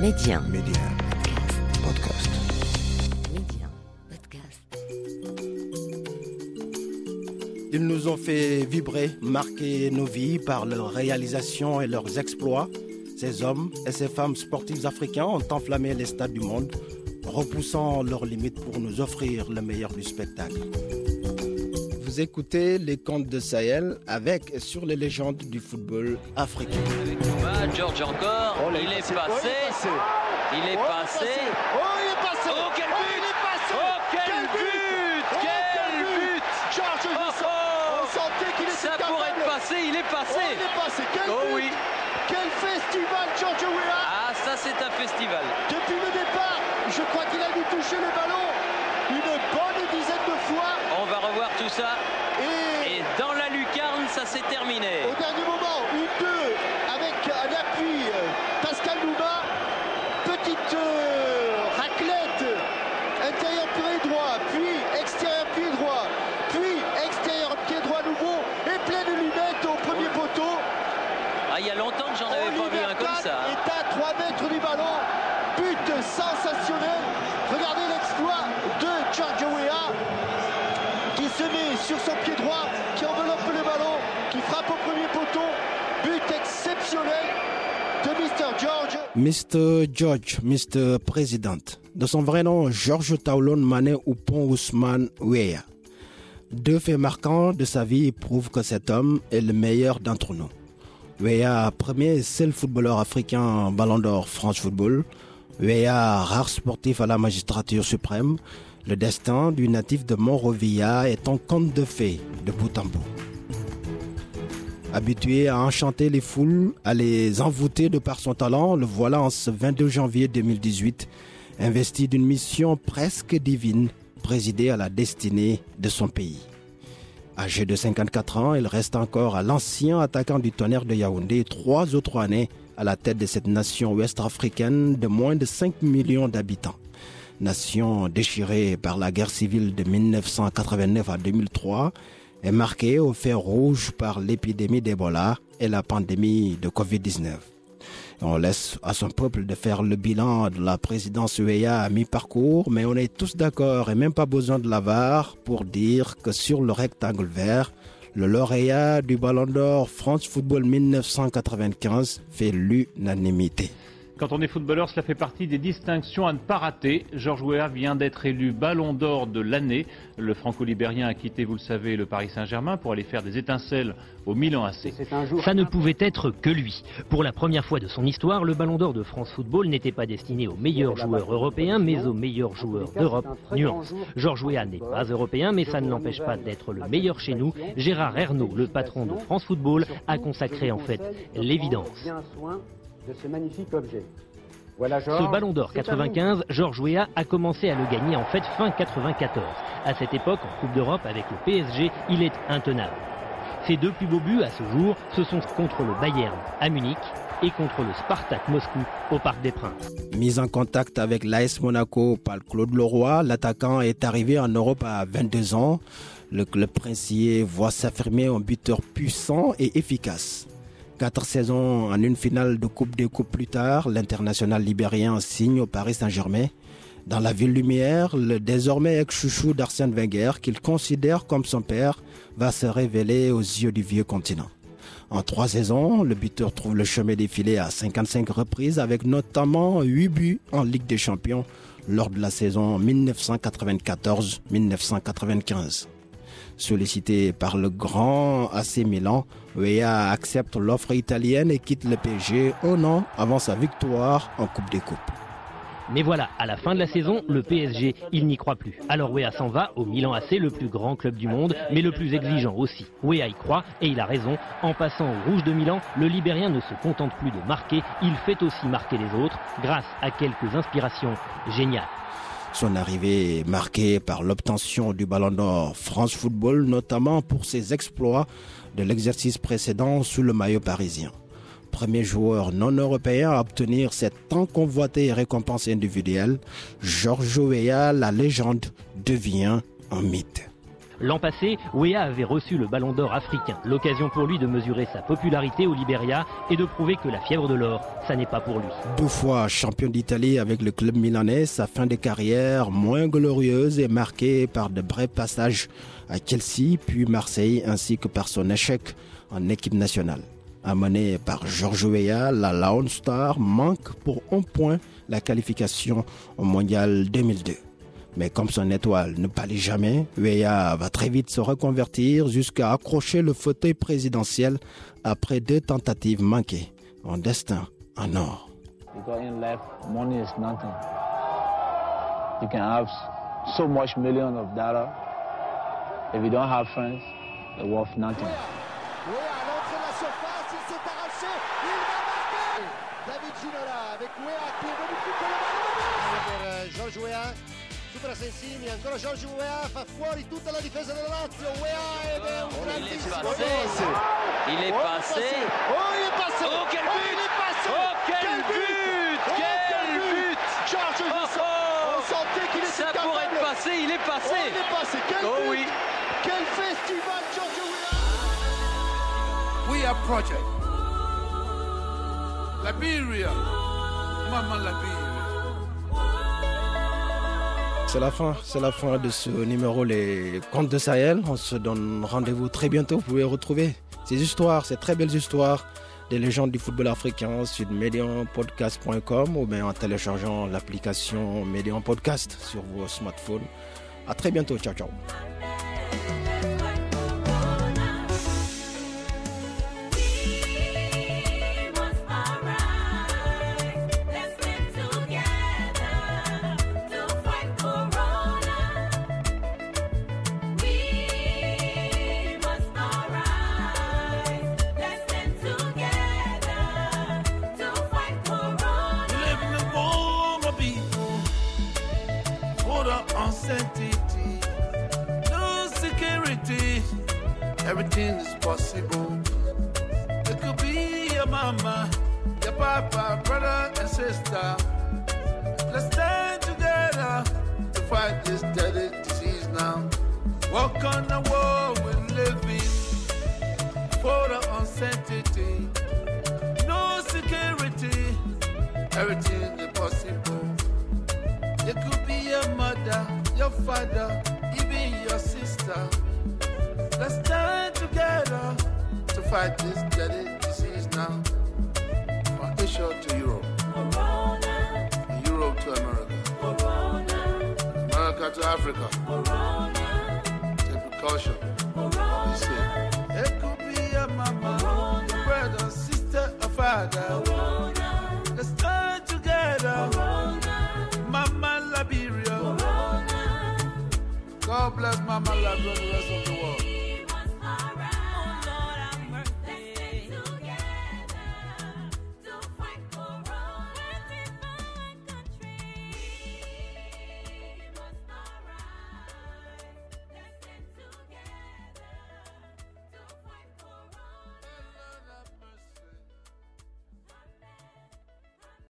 Média. Média. Podcast. Média. Podcast. Ils nous ont fait vibrer, marquer nos vies par leurs réalisations et leurs exploits. Ces hommes et ces femmes sportifs africains ont enflammé les stades du monde, repoussant leurs limites pour nous offrir le meilleur du spectacle. Vous écoutez les contes de Sahel avec et sur les légendes du football africain. George encore, il, est passé, il est passé, Oh, il est passé. Oh, quel Oh, but. il est passé. Oh, quel but. Oh, Quel but. Oh, Gisson oh On sentait qu'il était Ça capable. pourrait être passé, il est Oh, passé il est passé. Quel Oh but. oui. Quel festival George Weah. Ah, ça c'est un festival. Depuis le départ, je crois qu'il a dû toucher le ballon une bonne dizaine de fois On va revoir tout ça, et et dans la lucarne, ça s'est terminé au dernier moment, une deux avec un appui euh, Pascal Nouma, petite euh, raclette, intérieur pied droit, puis extérieur pied droit, puis extérieur pied droit nouveau et pleine lunette au premier poteau. Ah, il y a longtemps que j'en avais pas vu un comme ça hein. est à 3 mètres du ballon. But sensationnel. Regardez l'exploit de George Weah qui se met sur son pied droit, qui enveloppe le ballon, qui frappe au premier poteau. But exceptionnel de Mr. George. Mr. George, Mr. President. De son vrai nom, Georges Taulon Mané Oupon Ousmane Weah. Deux faits marquants de sa vie prouvent que cet homme est le meilleur d'entre nous. Weah, premier et seul footballeur africain ballon d'or France Football. Weah, rare sportif à la magistrature suprême. Le destin du natif de Monrovia est en conte de fées de bout en bout. Habitué à enchanter les foules, à les envoûter de par son talent, le voilà en ce 22 janvier 2018, investi d'une mission presque divine, présider à la destinée de son pays. Âgé de 54 ans, il reste encore à l'ancien attaquant du tonnerre de Yaoundé trois autres années à la tête de cette nation ouest-africaine de moins de 5 millions d'habitants. Nation déchirée par la guerre civile de 1989 à 2003 est marquée au fer rouge par l'épidémie d'Ebola et la pandémie de Covid-19. On laisse à son peuple de faire le bilan de la présidence UEA à mi-parcours, mais on est tous d'accord et même pas besoin de l'avare pour dire que sur le rectangle vert, le lauréat du Ballon d'Or France Football 1995 fait l'unanimité. Quand on est footballeur, cela fait partie des distinctions à ne pas rater. Georges Weah vient d'être élu Ballon d'Or de l'année. Le franco-libérien a quitté, vous le savez, le Paris Saint-Germain pour aller faire des étincelles au Milan AC. Ça ne pouvait être que lui. Pour la première fois de son histoire, le Ballon d'Or de France Football n'était pas destiné aux meilleurs joueurs européens, mais aux meilleurs joueurs d'Europe. Nuance. Georges Weah n'est pas européen, mais ça ne l'empêche pas d'être le meilleur chez nous. Gérard Ernaud, le patron de France Football, a consacré en fait l'évidence. De ce magnifique objet. Voilà. Ce Ballon d'Or C'est à vous. 95, Georges Weah a commencé à le gagner en fait fin 94. À cette époque, en Coupe d'Europe avec le PSG, il est intenable. Ses deux plus beaux buts à ce jour, ce sont contre le Bayern à Munich et contre le Spartak Moscou au Parc des Princes. Mis en contact avec l'AS Monaco par Claude Leroy, l'attaquant est arrivé en Europe à 22 ans. Le club princier voit s'affirmer un buteur puissant et efficace. Quatre saisons en une finale de Coupe des Coupes plus tard, l'international libérien signe au Paris Saint-Germain. Dans la ville lumière, le désormais ex-chouchou d'Arsène Wenger, qu'il considère comme son père, va se révéler aux yeux du vieux continent. En trois saisons, le buteur trouve le chemin défilé à 55 reprises avec notamment 8 buts en Ligue des Champions lors de la saison 1994-1995. Sollicité par le grand AC Milan, Weah accepte l'offre italienne et quitte le PSG un an avant sa victoire en Coupe des Coupes. Mais voilà, à la fin de la saison, le PSG, il n'y croit plus. Alors Weah s'en va au Milan AC, le plus grand club du monde, mais le plus exigeant aussi. Weah y croit, et il a raison. En passant au Rouge de Milan, le Libérien ne se contente plus de marquer, il fait aussi marquer les autres, grâce à quelques inspirations géniales. Son arrivée est marquée par l'obtention du Ballon d'Or France Football, notamment pour ses exploits de l'exercice précédent sous le maillot parisien. Premier joueur non européen à obtenir cette tant convoitée récompense individuelle, Georges Weah, la légende, devient un mythe. L'an passé, Wea avait reçu le ballon d'or africain, l'occasion pour lui de mesurer sa popularité au Liberia et de prouver que la fièvre de l'or, ça n'est pas pour lui. Deux fois champion d'Italie avec le club milanais, sa fin de carrière moins glorieuse est marquée par de brefs passages à Chelsea puis Marseille ainsi que par son échec en équipe nationale. Amené par Georges Weah, la Lone Star manque pour un point la qualification au Mondial 2002. Mais comme son étoile ne pâlit jamais, Weah va très vite se reconvertir jusqu'à accrocher le fauteuil présidentiel après deux tentatives manquées. En destin en or. Because in life, money is nothing. You can have so much million of dollars. If you don't have friends, they're worth nothing. Oui, à l'entrée de la surface, il s'est arraché, il va marquer David Ginola avec Wea qui est venu couper le ballon per George Wea supera Sensini, ancora George Wea fa fuori tutta la difesa della Lazio. Wea ed è un grandissimo gol. Il est passé. Oh, il est passé. Oh, quel Oh, but il est passé. Oh, quel but Oh, Quel but Oh, oh On sentait qu'il était Ça pourrait être passé, il est Oh, passé il est passé. Quel Oh but oui. Quel festival George Wea We are project. Liberia. Mama Liberia. C'est la fin, c'est la fin de ce numéro Les Contes de Sahel. On se donne rendez-vous très bientôt. Vous pouvez retrouver ces histoires, ces très belles histoires des légendes du football africain sur medianpodcast.com ou bien en téléchargeant l'application Median Podcast sur vos smartphones. À très bientôt. Ciao, ciao. Everything is possible. It could be your mama, your papa, brother, and sister. Let's stand together to fight this deadly disease now. Walk on the world we're living for the uncertainty. No security, everything is possible. You could be your mother, your father, even your sister. Let's stand together to fight this deadly disease now. From Asia to Europe, from Europe to America, America to Africa. Take precaution. Be safe. It could be your mama, your brother, sister, or father. Corona. Let's stand together. Corona. Mama Liberia. Corona. God bless Mama Liberia. the rest of